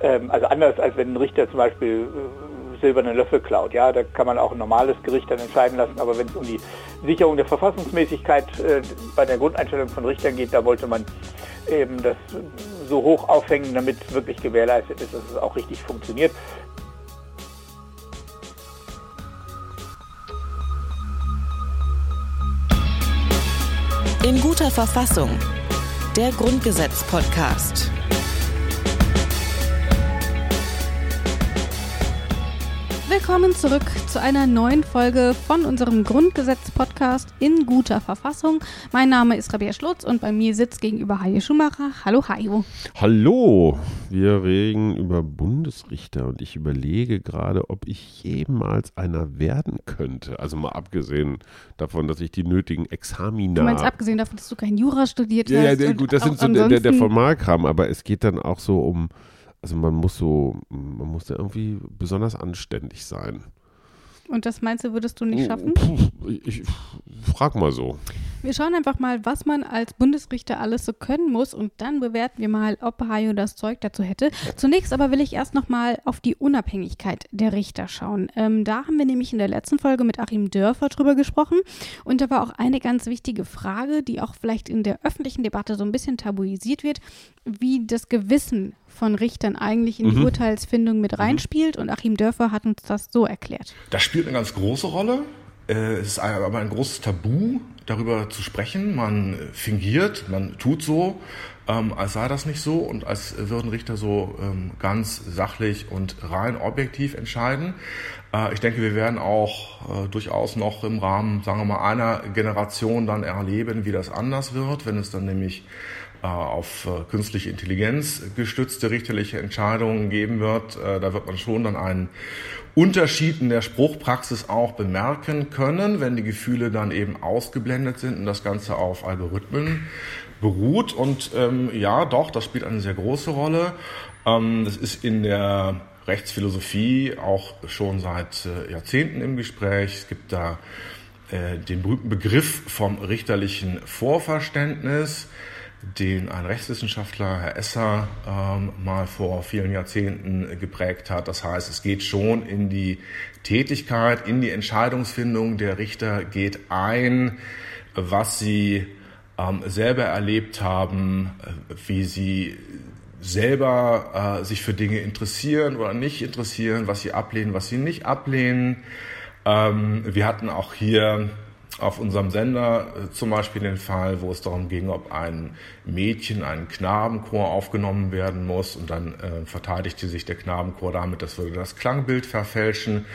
ähm, also anders als wenn ein Richter zum Beispiel äh, silberne Löffel klaut. Ja, da kann man auch ein normales Gericht dann entscheiden lassen, aber wenn es um die Sicherung der Verfassungsmäßigkeit äh, bei der Grundeinstellung von Richtern geht, da wollte man eben das so hoch aufhängen, damit wirklich gewährleistet ist, dass es auch richtig funktioniert. In guter Verfassung. Der Grundgesetz-Podcast. Willkommen zurück zu einer neuen Folge von unserem Grundgesetz-Podcast in guter Verfassung. Mein Name ist Rabia Schlutz und bei mir sitzt gegenüber Hajo Schumacher. Hallo Hajo. Hallo, wir reden über Bundesrichter und ich überlege gerade, ob ich jemals einer werden könnte. Also mal abgesehen davon, dass ich die nötigen Examina. Du meinst abgesehen davon, dass du kein Jura studiert ja, hast? Ja, gut, das sind so der, der Formalkram, aber es geht dann auch so um also man muss so, man muss da irgendwie besonders anständig sein. Und das meinst du, würdest du nicht oh, schaffen? Ich, ich frag mal so. Wir schauen einfach mal, was man als Bundesrichter alles so können muss und dann bewerten wir mal, ob Hayo das Zeug dazu hätte. Zunächst aber will ich erst nochmal auf die Unabhängigkeit der Richter schauen. Ähm, da haben wir nämlich in der letzten Folge mit Achim Dörfer drüber gesprochen und da war auch eine ganz wichtige Frage, die auch vielleicht in der öffentlichen Debatte so ein bisschen tabuisiert wird, wie das Gewissen von Richtern eigentlich in die mhm. Urteilsfindung mit mhm. reinspielt. Und Achim Dörfer hat uns das so erklärt. Das spielt eine ganz große Rolle. Äh, es ist aber ein großes Tabu, darüber zu sprechen. Man fingiert, man tut so, ähm, als sei das nicht so und als würden Richter so ähm, ganz sachlich und rein objektiv entscheiden. Äh, ich denke, wir werden auch äh, durchaus noch im Rahmen, sagen wir mal, einer Generation dann erleben, wie das anders wird, wenn es dann nämlich auf äh, künstliche Intelligenz gestützte richterliche Entscheidungen geben wird. Äh, da wird man schon dann einen Unterschied in der Spruchpraxis auch bemerken können, wenn die Gefühle dann eben ausgeblendet sind und das Ganze auf Algorithmen beruht. Und ähm, ja, doch, das spielt eine sehr große Rolle. Ähm, das ist in der Rechtsphilosophie auch schon seit äh, Jahrzehnten im Gespräch. Es gibt da äh, den berühmten Begriff vom richterlichen Vorverständnis den ein Rechtswissenschaftler, Herr Esser, ähm, mal vor vielen Jahrzehnten geprägt hat. Das heißt, es geht schon in die Tätigkeit, in die Entscheidungsfindung der Richter geht ein, was sie ähm, selber erlebt haben, wie sie selber äh, sich für Dinge interessieren oder nicht interessieren, was sie ablehnen, was sie nicht ablehnen. Ähm, wir hatten auch hier auf unserem Sender äh, zum Beispiel den Fall, wo es darum ging, ob ein Mädchen, ein Knabenchor aufgenommen werden muss und dann äh, verteidigte sich der Knabenchor damit, das würde das Klangbild verfälschen.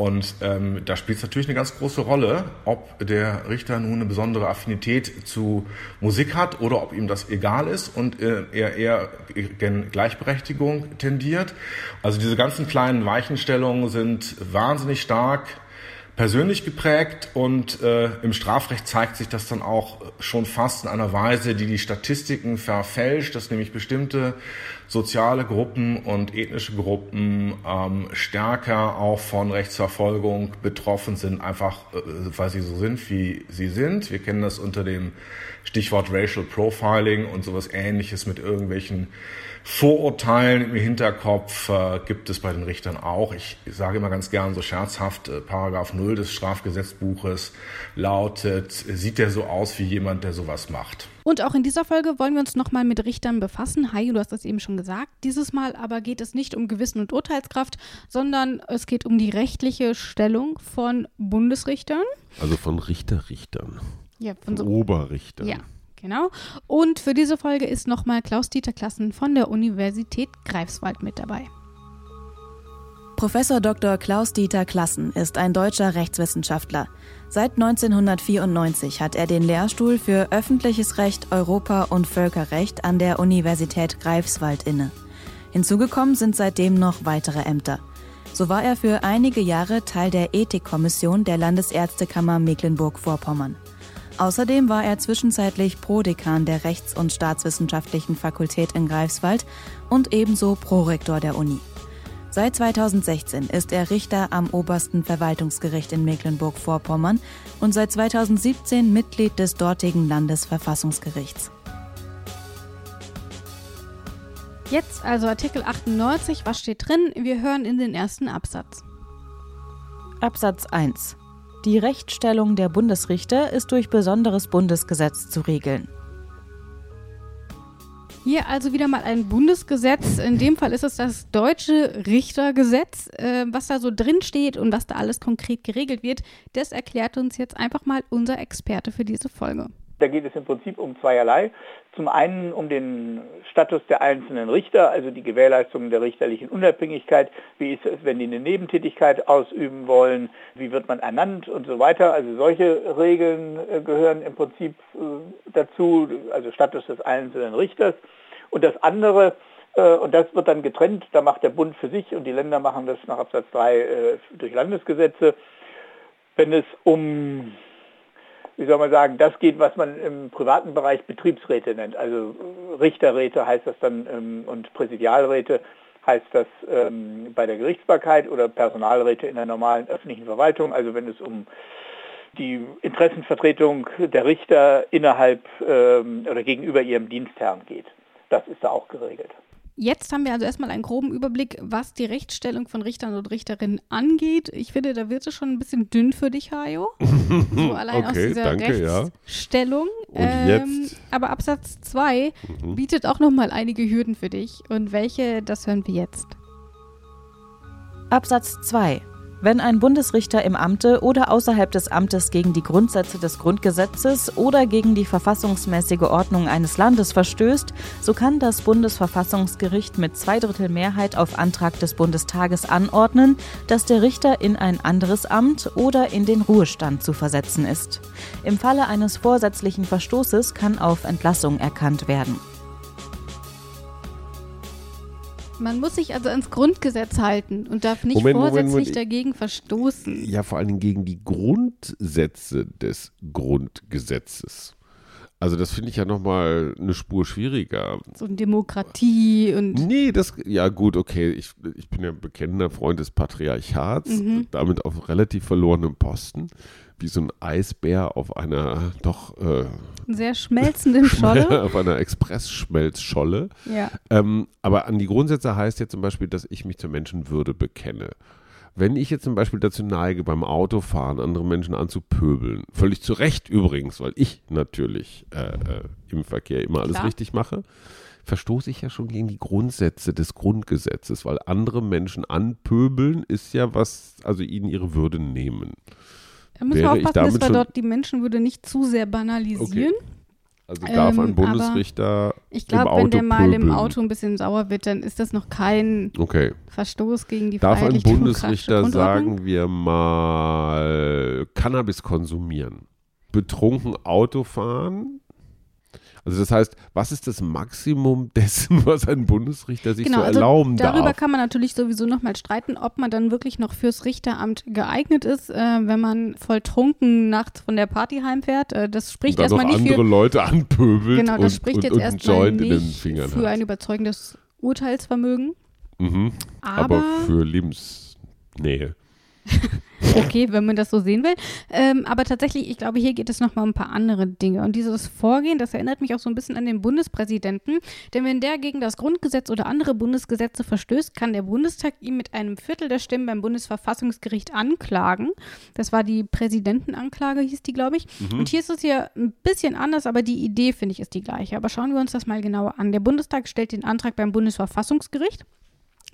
Und ähm, da spielt es natürlich eine ganz große Rolle, ob der Richter nun eine besondere Affinität zu Musik hat oder ob ihm das egal ist und äh, er eher gen Gleichberechtigung tendiert. Also diese ganzen kleinen Weichenstellungen sind wahnsinnig stark persönlich geprägt und äh, im Strafrecht zeigt sich das dann auch schon fast in einer Weise, die die Statistiken verfälscht, dass nämlich bestimmte soziale Gruppen und ethnische Gruppen ähm, stärker auch von Rechtsverfolgung betroffen sind, einfach äh, weil sie so sind, wie sie sind. Wir kennen das unter dem Stichwort Racial Profiling und sowas ähnliches mit irgendwelchen Vorurteilen im Hinterkopf äh, gibt es bei den Richtern auch. Ich sage immer ganz gern so scherzhaft, äh, Paragraph 0 des Strafgesetzbuches lautet, sieht der so aus wie jemand, der sowas macht. Und auch in dieser Folge wollen wir uns nochmal mit Richtern befassen. Hi, du hast das eben schon gesagt. Dieses Mal aber geht es nicht um Gewissen und Urteilskraft, sondern es geht um die rechtliche Stellung von Bundesrichtern. Also von Richterrichtern. Ja, von so Oberrichtern. Ja. Genau. Und für diese Folge ist nochmal Klaus-Dieter Klassen von der Universität Greifswald mit dabei. Professor Dr. Klaus-Dieter Klassen ist ein deutscher Rechtswissenschaftler. Seit 1994 hat er den Lehrstuhl für öffentliches Recht, Europa und Völkerrecht an der Universität Greifswald inne. Hinzugekommen sind seitdem noch weitere Ämter. So war er für einige Jahre Teil der Ethikkommission der Landesärztekammer Mecklenburg-Vorpommern. Außerdem war er zwischenzeitlich Prodekan der Rechts- und Staatswissenschaftlichen Fakultät in Greifswald und ebenso Prorektor der Uni. Seit 2016 ist er Richter am obersten Verwaltungsgericht in Mecklenburg-Vorpommern und seit 2017 Mitglied des dortigen Landesverfassungsgerichts. Jetzt also Artikel 98, was steht drin? Wir hören in den ersten Absatz. Absatz 1. Die Rechtsstellung der Bundesrichter ist durch besonderes Bundesgesetz zu regeln. Hier also wieder mal ein Bundesgesetz. In dem Fall ist es das deutsche Richtergesetz. Äh, was da so drin steht und was da alles konkret geregelt wird, das erklärt uns jetzt einfach mal unser Experte für diese Folge. Da geht es im Prinzip um zweierlei. Zum einen um den Status der einzelnen Richter, also die Gewährleistung der richterlichen Unabhängigkeit. Wie ist es, wenn die eine Nebentätigkeit ausüben wollen? Wie wird man ernannt und so weiter? Also solche Regeln äh, gehören im Prinzip äh, dazu, also Status des einzelnen Richters. Und das andere, äh, und das wird dann getrennt, da macht der Bund für sich und die Länder machen das nach Absatz 3 durch Landesgesetze. Wenn es um wie soll man sagen, das geht, was man im privaten Bereich Betriebsräte nennt. Also Richterräte heißt das dann ähm, und Präsidialräte heißt das ähm, bei der Gerichtsbarkeit oder Personalräte in der normalen öffentlichen Verwaltung. Also wenn es um die Interessenvertretung der Richter innerhalb ähm, oder gegenüber ihrem Dienstherrn geht. Das ist da auch geregelt. Jetzt haben wir also erstmal einen groben Überblick, was die Rechtsstellung von Richtern und Richterinnen angeht. Ich finde, da wird es schon ein bisschen dünn für dich, Hajo. So allein okay, aus dieser danke, Rechtsstellung. Ja. Und ähm? Aber Absatz 2 mhm. bietet auch nochmal einige Hürden für dich. Und welche, das hören wir jetzt. Absatz 2 wenn ein Bundesrichter im Amte oder außerhalb des Amtes gegen die Grundsätze des Grundgesetzes oder gegen die verfassungsmäßige Ordnung eines Landes verstößt, so kann das Bundesverfassungsgericht mit Zweidrittelmehrheit auf Antrag des Bundestages anordnen, dass der Richter in ein anderes Amt oder in den Ruhestand zu versetzen ist. Im Falle eines vorsätzlichen Verstoßes kann auf Entlassung erkannt werden. Man muss sich also ans Grundgesetz halten und darf nicht Moment, vorsätzlich Moment, Moment. dagegen verstoßen. Ja, vor allen Dingen gegen die Grundsätze des Grundgesetzes. Also das finde ich ja nochmal eine Spur schwieriger. So eine Demokratie und... Nee, das, ja gut, okay, ich, ich bin ja bekennender Freund des Patriarchats, mhm. damit auf relativ verlorenem Posten wie so ein Eisbär auf einer doch äh, sehr schmelzenden Scholle. auf einer Express-Schmelzscholle. Ja. Ähm, aber an die Grundsätze heißt ja zum Beispiel, dass ich mich zur Menschenwürde bekenne. Wenn ich jetzt zum Beispiel dazu neige, beim Autofahren andere Menschen anzupöbeln, völlig zu Recht übrigens, weil ich natürlich äh, äh, im Verkehr immer alles Klar. richtig mache, verstoße ich ja schon gegen die Grundsätze des Grundgesetzes, weil andere Menschen anpöbeln ist ja was, also ihnen ihre Würde nehmen. Da müssen wir aufpassen, dass wir dort die Menschenwürde nicht zu sehr banalisieren. Okay. Also darf ein ähm, Bundesrichter Ich glaube, wenn der mal im Auto ein bisschen sauer wird, dann ist das noch kein okay. Verstoß gegen die Darf ein Bundesrichter, sagen wir mal, Cannabis konsumieren? Betrunken Auto fahren? Also das heißt, was ist das Maximum dessen, was ein Bundesrichter sich genau, so also erlauben darüber darf? Darüber kann man natürlich sowieso nochmal streiten, ob man dann wirklich noch fürs Richteramt geeignet ist, äh, wenn man voll trunken nachts von der Party heimfährt. Äh, das spricht und erstmal nicht andere für, Leute anpöbelt genau, das und, spricht und, jetzt und erstmal nicht für hat. ein überzeugendes Urteilsvermögen. Mhm, aber, aber für Lebensnähe. okay, wenn man das so sehen will. Ähm, aber tatsächlich, ich glaube, hier geht es nochmal um ein paar andere Dinge. Und dieses Vorgehen, das erinnert mich auch so ein bisschen an den Bundespräsidenten. Denn wenn der gegen das Grundgesetz oder andere Bundesgesetze verstößt, kann der Bundestag ihn mit einem Viertel der Stimmen beim Bundesverfassungsgericht anklagen. Das war die Präsidentenanklage, hieß die, glaube ich. Mhm. Und hier ist es hier ein bisschen anders, aber die Idee, finde ich, ist die gleiche. Aber schauen wir uns das mal genauer an. Der Bundestag stellt den Antrag beim Bundesverfassungsgericht.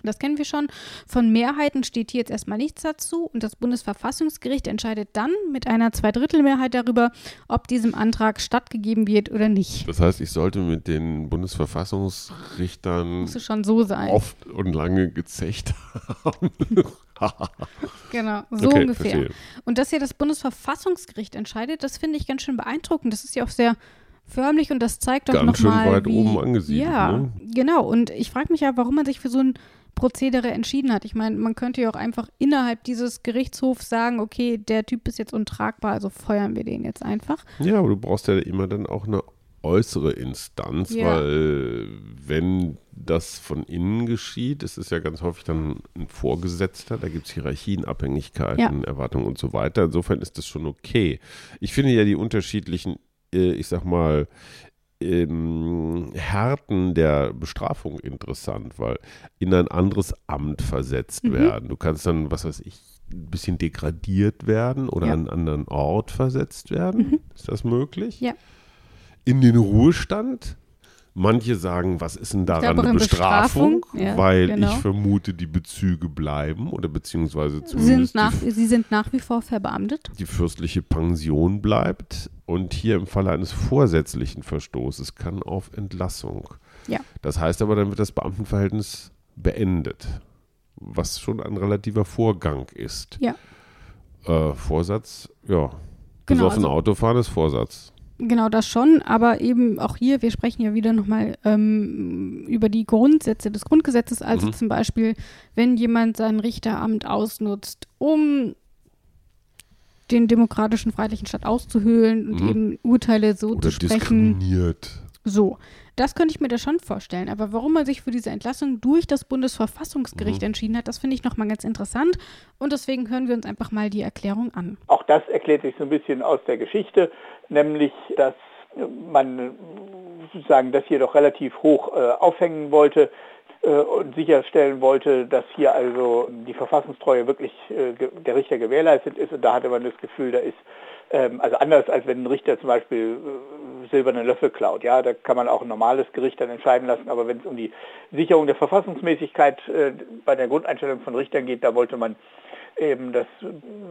Das kennen wir schon. Von Mehrheiten steht hier jetzt erstmal nichts dazu. Und das Bundesverfassungsgericht entscheidet dann mit einer Zweidrittelmehrheit darüber, ob diesem Antrag stattgegeben wird oder nicht. Das heißt, ich sollte mit den Bundesverfassungsrichtern schon so sein. oft und lange gezecht haben. genau, so okay, ungefähr. Verstehe. Und dass hier das Bundesverfassungsgericht entscheidet, das finde ich ganz schön beeindruckend. Das ist ja auch sehr förmlich und das zeigt doch nochmal. Ganz noch schön weit wie, oben angesiedelt. Ja, ne? genau. Und ich frage mich ja, warum man sich für so ein Prozedere entschieden hat. Ich meine, man könnte ja auch einfach innerhalb dieses Gerichtshofs sagen, okay, der Typ ist jetzt untragbar, also feuern wir den jetzt einfach. Ja, aber du brauchst ja immer dann auch eine äußere Instanz, ja. weil wenn das von innen geschieht, es ist ja ganz häufig dann ein Vorgesetzter, da gibt es Hierarchien, Abhängigkeiten, ja. Erwartungen und so weiter. Insofern ist das schon okay. Ich finde ja die unterschiedlichen, ich sag mal, ähm, Härten der Bestrafung interessant, weil in ein anderes Amt versetzt Mhm. werden. Du kannst dann, was weiß ich, ein bisschen degradiert werden oder Ja. an einen anderen Ort versetzt werden. Mhm. Ist das möglich? Ja. In den Ruhestand. Manche sagen, was ist denn daran eine Bestrafung? Bestrafung, ja, weil genau. ich vermute, die Bezüge bleiben oder beziehungsweise Sind zumindest nach, die sie sind nach wie vor verbeamtet. die fürstliche Pension bleibt und hier im Falle eines vorsätzlichen Verstoßes kann auf Entlassung. Ja. Das heißt aber, dann wird das Beamtenverhältnis beendet, was schon ein relativer Vorgang ist. Ja. Äh, Vorsatz, ja. Genau, Besoffen also- Autofahren ist Vorsatz. Genau, das schon, aber eben auch hier, wir sprechen ja wieder nochmal ähm, über die Grundsätze des Grundgesetzes, also Mhm. zum Beispiel, wenn jemand sein Richteramt ausnutzt, um den demokratischen freiheitlichen Staat auszuhöhlen und Mhm. eben Urteile so Oder zu sprechen. diskriminiert. So, das könnte ich mir da schon vorstellen. Aber warum man sich für diese Entlassung durch das Bundesverfassungsgericht Mhm. entschieden hat, das finde ich nochmal ganz interessant. Und deswegen hören wir uns einfach mal die Erklärung an. Auch das erklärt sich so ein bisschen aus der Geschichte, nämlich dass man sozusagen das hier doch relativ hoch äh, aufhängen wollte äh, und sicherstellen wollte, dass hier also die Verfassungstreue wirklich äh, der Richter gewährleistet ist. Und da hatte man das Gefühl, da ist ähm, also anders als wenn ein Richter zum Beispiel äh, silberne Löffel klaut. Ja, da kann man auch ein normales Gericht dann entscheiden lassen. Aber wenn es um die Sicherung der Verfassungsmäßigkeit äh, bei der Grundeinstellung von Richtern geht, da wollte man eben das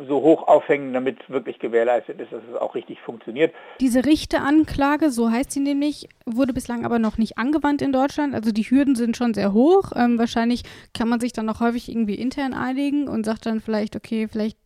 so hoch aufhängen, damit wirklich gewährleistet ist, dass es auch richtig funktioniert. Diese Richteranklage, so heißt sie nämlich, wurde bislang aber noch nicht angewandt in Deutschland. Also die Hürden sind schon sehr hoch. Ähm, wahrscheinlich kann man sich dann noch häufig irgendwie intern einigen und sagt dann vielleicht, okay, vielleicht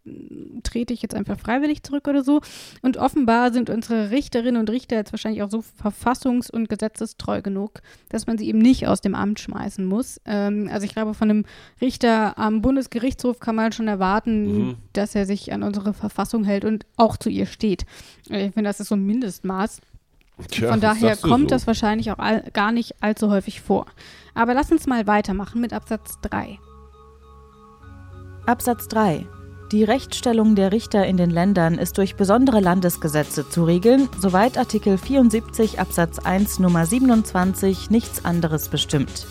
trete ich jetzt einfach freiwillig zurück oder so. Und offenbar sind unsere Richterinnen und Richter jetzt wahrscheinlich auch so verfassungs- und gesetzestreu genug, dass man sie eben nicht aus dem Amt schmeißen muss. Ähm, also ich glaube, von einem Richter am Bundesgerichtshof kann man schon erwarten, Mhm. dass er sich an unsere Verfassung hält und auch zu ihr steht. Äh, Ich finde, das ist so ein Mindestmaß. Tja, Von daher kommt so. das wahrscheinlich auch all, gar nicht allzu häufig vor. Aber lass uns mal weitermachen mit Absatz 3. Absatz 3. Die Rechtsstellung der Richter in den Ländern ist durch besondere Landesgesetze zu regeln, soweit Artikel 74 Absatz 1 Nummer 27 nichts anderes bestimmt.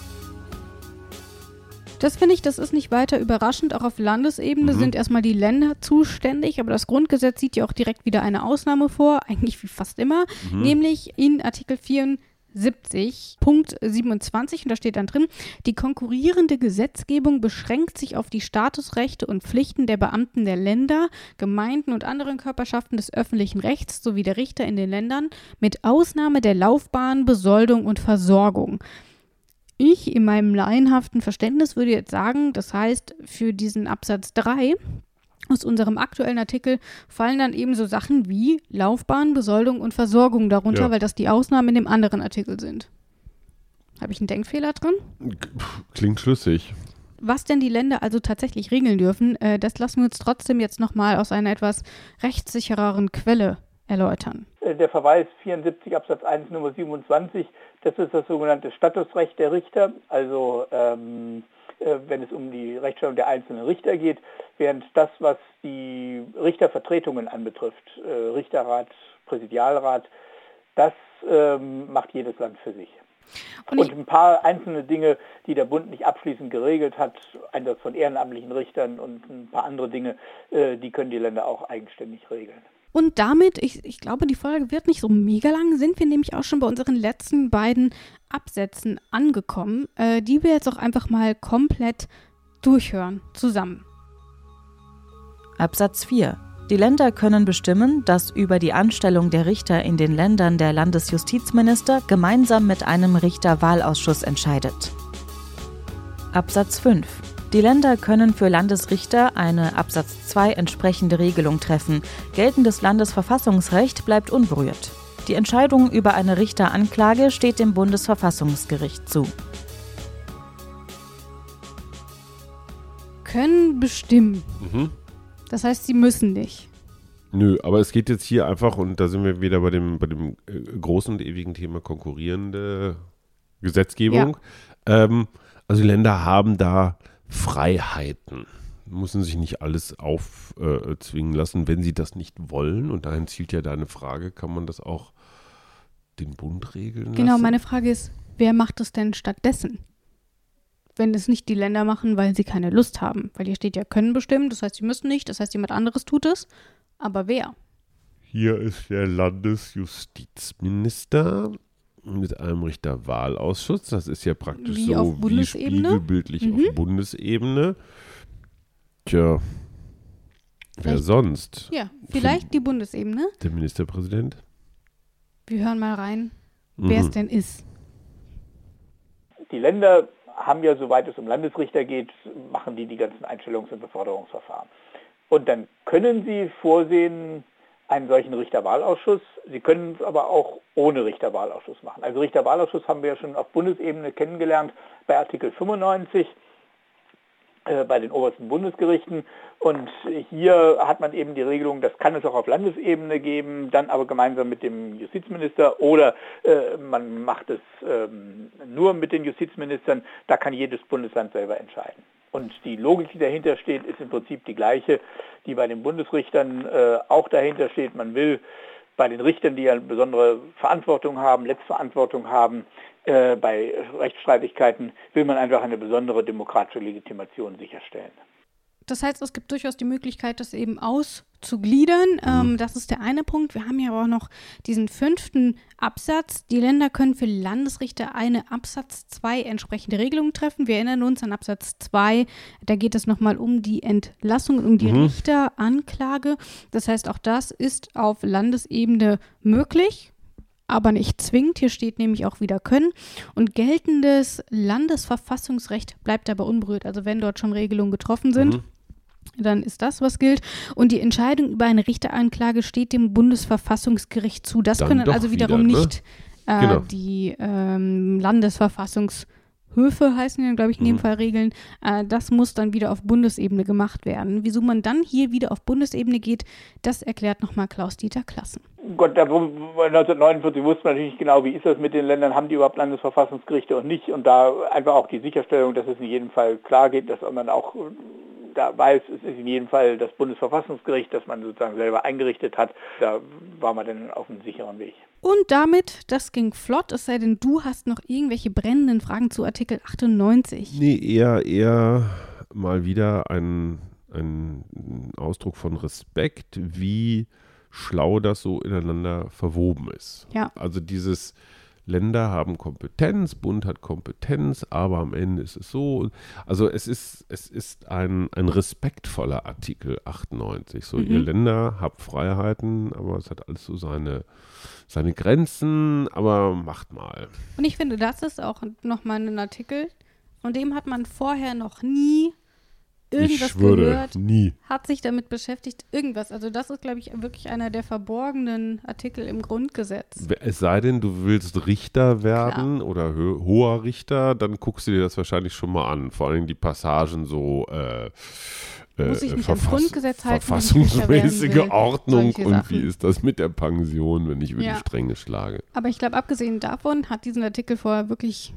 Das finde ich, das ist nicht weiter überraschend. Auch auf Landesebene Mhm. sind erstmal die Länder zuständig, aber das Grundgesetz sieht ja auch direkt wieder eine Ausnahme vor, eigentlich wie fast immer, Mhm. nämlich in Artikel 74, Punkt 27, und da steht dann drin, die konkurrierende Gesetzgebung beschränkt sich auf die Statusrechte und Pflichten der Beamten der Länder, Gemeinden und anderen Körperschaften des öffentlichen Rechts sowie der Richter in den Ländern, mit Ausnahme der Laufbahn, Besoldung und Versorgung. Ich in meinem laienhaften Verständnis würde jetzt sagen, das heißt, für diesen Absatz 3 aus unserem aktuellen Artikel fallen dann eben so Sachen wie Laufbahn, Besoldung und Versorgung darunter, Ja. weil das die Ausnahmen in dem anderen Artikel sind. Habe ich einen Denkfehler drin? Klingt schlüssig. Was denn die Länder also tatsächlich regeln dürfen, äh, das lassen wir uns trotzdem jetzt nochmal aus einer etwas rechtssichereren Quelle erläutern. Äh, Der Verweis 74 Absatz 1 Nummer 27, das ist das sogenannte Statusrecht der Richter, also ähm, äh, wenn es um die Rechtsstellung der einzelnen Richter geht, während das, was die Richtervertretungen anbetrifft, äh, Richterrat, Präsidialrat, das ähm, macht jedes Land für sich. Und Und, ein paar einzelne Dinge, die der Bund nicht abschließend geregelt hat, Einsatz von ehrenamtlichen Richtern und ein paar andere Dinge, äh, die können die Länder auch eigenständig regeln. Und damit, ich, ich glaube, die Folge wird nicht so mega lang, sind wir nämlich auch schon bei unseren letzten beiden Absätzen angekommen, äh, die wir jetzt auch einfach mal komplett durchhören, zusammen. Absatz 4. Die Länder können bestimmen, dass über die Anstellung der Richter in den Ländern der Landesjustizminister gemeinsam mit einem Richterwahlausschuss entscheidet. Absatz 5. Die Länder können für Landesrichter eine Absatz 2 entsprechende Regelung treffen. Geltendes Landesverfassungsrecht bleibt unberührt. Die Entscheidung über eine Richteranklage steht dem Bundesverfassungsgericht zu. Können bestimmen. Mhm. Das heißt, sie müssen nicht. Nö, aber es geht jetzt hier einfach, und da sind wir wieder bei dem, bei dem äh, großen und ewigen Thema konkurrierende Gesetzgebung. Ähm, also die Länder haben da Freiheiten, müssen sich nicht alles aufzwingen lassen, wenn sie das nicht wollen. Und dahin zielt ja deine Frage, kann man das auch den Bund regeln Genau, lassen? meine Frage ist, wer macht es denn stattdessen? Wenn es nicht die Länder machen, weil sie keine Lust haben. Weil hier steht ja, können bestimmen, das heißt, sie müssen nicht, das heißt, jemand anderes tut es. Aber wer? Hier ist der Landesjustizminister mit einem Richterwahlausschuss. Das ist ja praktisch Wie so auf wie Bundesebene? spiegelbildlich Mhm. auf Bundesebene. Tja, wer Vielleicht- sonst? Ja, vielleicht die Bundesebene. Der Ministerpräsident? Wir hören mal rein, wer es Mhm. denn ist. Die Länder haben ja, soweit es um Landesrichter geht, machen die die ganzen Einstellungs- und Beförderungsverfahren. Und dann können sie vorsehen einen solchen Richterwahlausschuss. Sie können es aber auch ohne Richterwahlausschuss machen. Also Richterwahlausschuss haben wir ja schon auf Bundesebene kennengelernt bei Artikel 95 äh, bei den obersten Bundesgerichten. Und hier hat man eben die Regelung, das kann es auch auf Landesebene geben, dann aber gemeinsam mit dem Justizminister oder äh, man macht es ähm, nur mit den Justizministern. Da kann jedes Bundesland selber entscheiden. Und die Logik, die dahinter steht, ist im Prinzip die gleiche, die bei den Bundesrichtern äh, auch dahinter steht. Man will bei den Richtern, die ja eine besondere Verantwortung haben, Letztverantwortung haben, äh, bei Rechtsstreitigkeiten will man einfach eine besondere demokratische Legitimation sicherstellen. Das heißt, es gibt durchaus die Möglichkeit, das eben auszugliedern. Mhm. Ähm, das ist der eine Punkt. Wir haben ja aber auch noch diesen fünften Absatz. Die Länder können für Landesrichter eine Absatz 2 entsprechende Regelung treffen. Wir erinnern uns an Absatz 2. Da geht es nochmal um die Entlassung um die Mhm. Richteranklage. Das heißt, auch das ist auf Landesebene möglich aber nicht zwingend. Hier steht nämlich auch wieder können. Und geltendes Landesverfassungsrecht bleibt dabei unberührt. Also wenn dort schon Regelungen getroffen sind, Mhm. Dann ist das, was gilt. Und die Entscheidung über eine Richteranklage steht dem Bundesverfassungsgericht zu. Das Dann können also wiederum wieder, ne? nicht äh, Genau. die ähm, Landesverfassungshöfe heißen ja, glaube ich, in dem Mhm. Fall Regeln. Äh, das muss dann wieder auf Bundesebene gemacht werden. Wieso man dann hier wieder auf Bundesebene geht, das erklärt nochmal Klaus-Dieter Klassen. Gott, da, wo- 1949 wusste man natürlich nicht genau, wie ist das mit den Ländern, haben die überhaupt Landesverfassungsgerichte und nicht. Und da einfach auch die Sicherstellung, dass es in jedem Fall klar geht, dass man auch da weiß, es ist in jedem Fall das Bundesverfassungsgericht, das man sozusagen selber eingerichtet hat. Da war man dann auf einem sicheren Weg. Und damit, das ging flott, es sei denn, du hast noch irgendwelche brennenden Fragen zu Artikel 98. Nee, eher, eher mal wieder ein, ein Ausdruck von Respekt, wie schlau das so ineinander verwoben ist. Ja. Also dieses Länder haben Kompetenz, Bund hat Kompetenz, aber am Ende ist es so. Also es ist, es ist ein, ein respektvoller Artikel 98. So, ihr Mhm. Länder habt Freiheiten, aber es hat alles so seine, seine Grenzen, aber macht mal. Und ich finde, das ist auch nochmal ein Artikel, von dem hat man vorher noch nie irgendwas ich schwöre, gehört, nie. hat sich damit beschäftigt, irgendwas. Also das ist, glaube ich, wirklich einer der verborgenen Artikel im Grundgesetz. Es sei denn, du willst Richter werden oder ho hoher Richter, dann guckst du dir das wahrscheinlich schon mal an. Vor allem die Passagen so äh, äh, Muss ich mich Verfass- Grundgesetz halten, verfassungsmäßige? Ordnung und wie ist das mit der Pension, wenn ich über Ja. die Stränge schlage. Aber ich glaube, abgesehen davon hat diesen Artikel vorher wirklich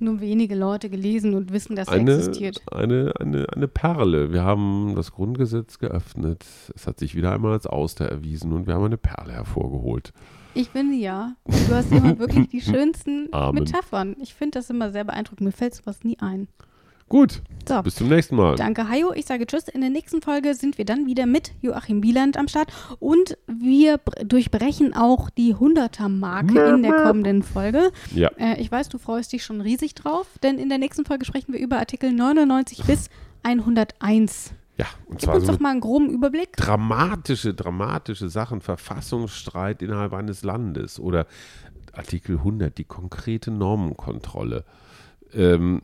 nur wenige Leute gelesen und wissen, dass er Eine, existiert. eine, eine, eine Perle. Wir haben das Grundgesetz geöffnet. Es hat sich wieder einmal als Auster erwiesen und wir haben eine Perle hervorgeholt. Ich finde ja, du hast immer wirklich die schönsten Amen. Metaphern. Ich finde das immer sehr beeindruckend. Mir fällt sowas nie ein. Gut, So. bis zum nächsten Mal. Danke, Hajo. Ich sage Tschüss. In der nächsten Folge sind wir dann wieder mit Joachim Wieland am Start und wir br- durchbrechen auch die 100er-Marke in der kommenden Folge. Ja. Äh, ich weiß, du freust dich schon riesig drauf, denn in der nächsten Folge sprechen wir über Artikel 99 bis 101. Ja, und Gib zwar uns so doch mal einen groben Überblick. dramatische, dramatische Sachen, Verfassungsstreit innerhalb eines Landes oder Artikel 100, die konkrete Normenkontrolle. Ähm,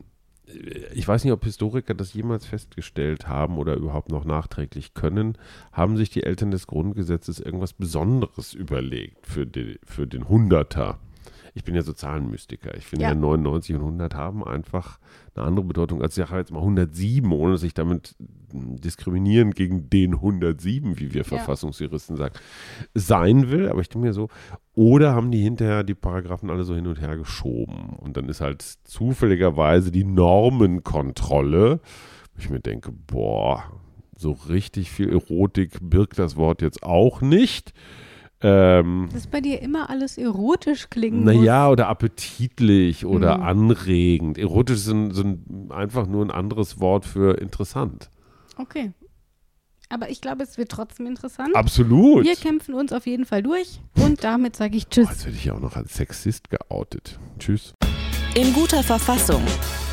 ich weiß nicht, ob Historiker das jemals festgestellt haben oder überhaupt noch nachträglich können. Haben sich die Eltern des Grundgesetzes irgendwas Besonderes überlegt für, die, für den Hunderter? Ich bin ja so Zahlenmystiker. Ich finde Ja. ja. 99 und 100 haben einfach eine andere Bedeutung als ich sage jetzt mal 107, ohne dass ich damit mm, diskriminieren gegen den 107, wie wir Verfassungsjuristen sagen, sein will. Aber ich denke mir so, oder haben die hinterher die Paragraphen alle so hin und her geschoben? Und dann ist halt zufälligerweise die Normenkontrolle, wo ich mir denke, boah, so richtig viel Erotik birgt das Wort jetzt auch nicht. Ähm, Das ist bei dir immer alles erotisch klingen naja, oder appetitlich oder Mhm. anregend. Erotisch so ein, einfach nur ein anderes Wort für interessant. Okay. Aber ich glaube, es wird trotzdem interessant. Absolut. Wir kämpfen uns auf jeden Fall durch und damit sage ich Tschüss. Jetzt werde ich ja auch noch als Sexist geoutet. Tschüss. In guter Verfassung.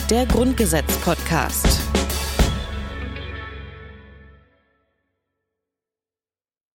Der Grundgesetz-Podcast.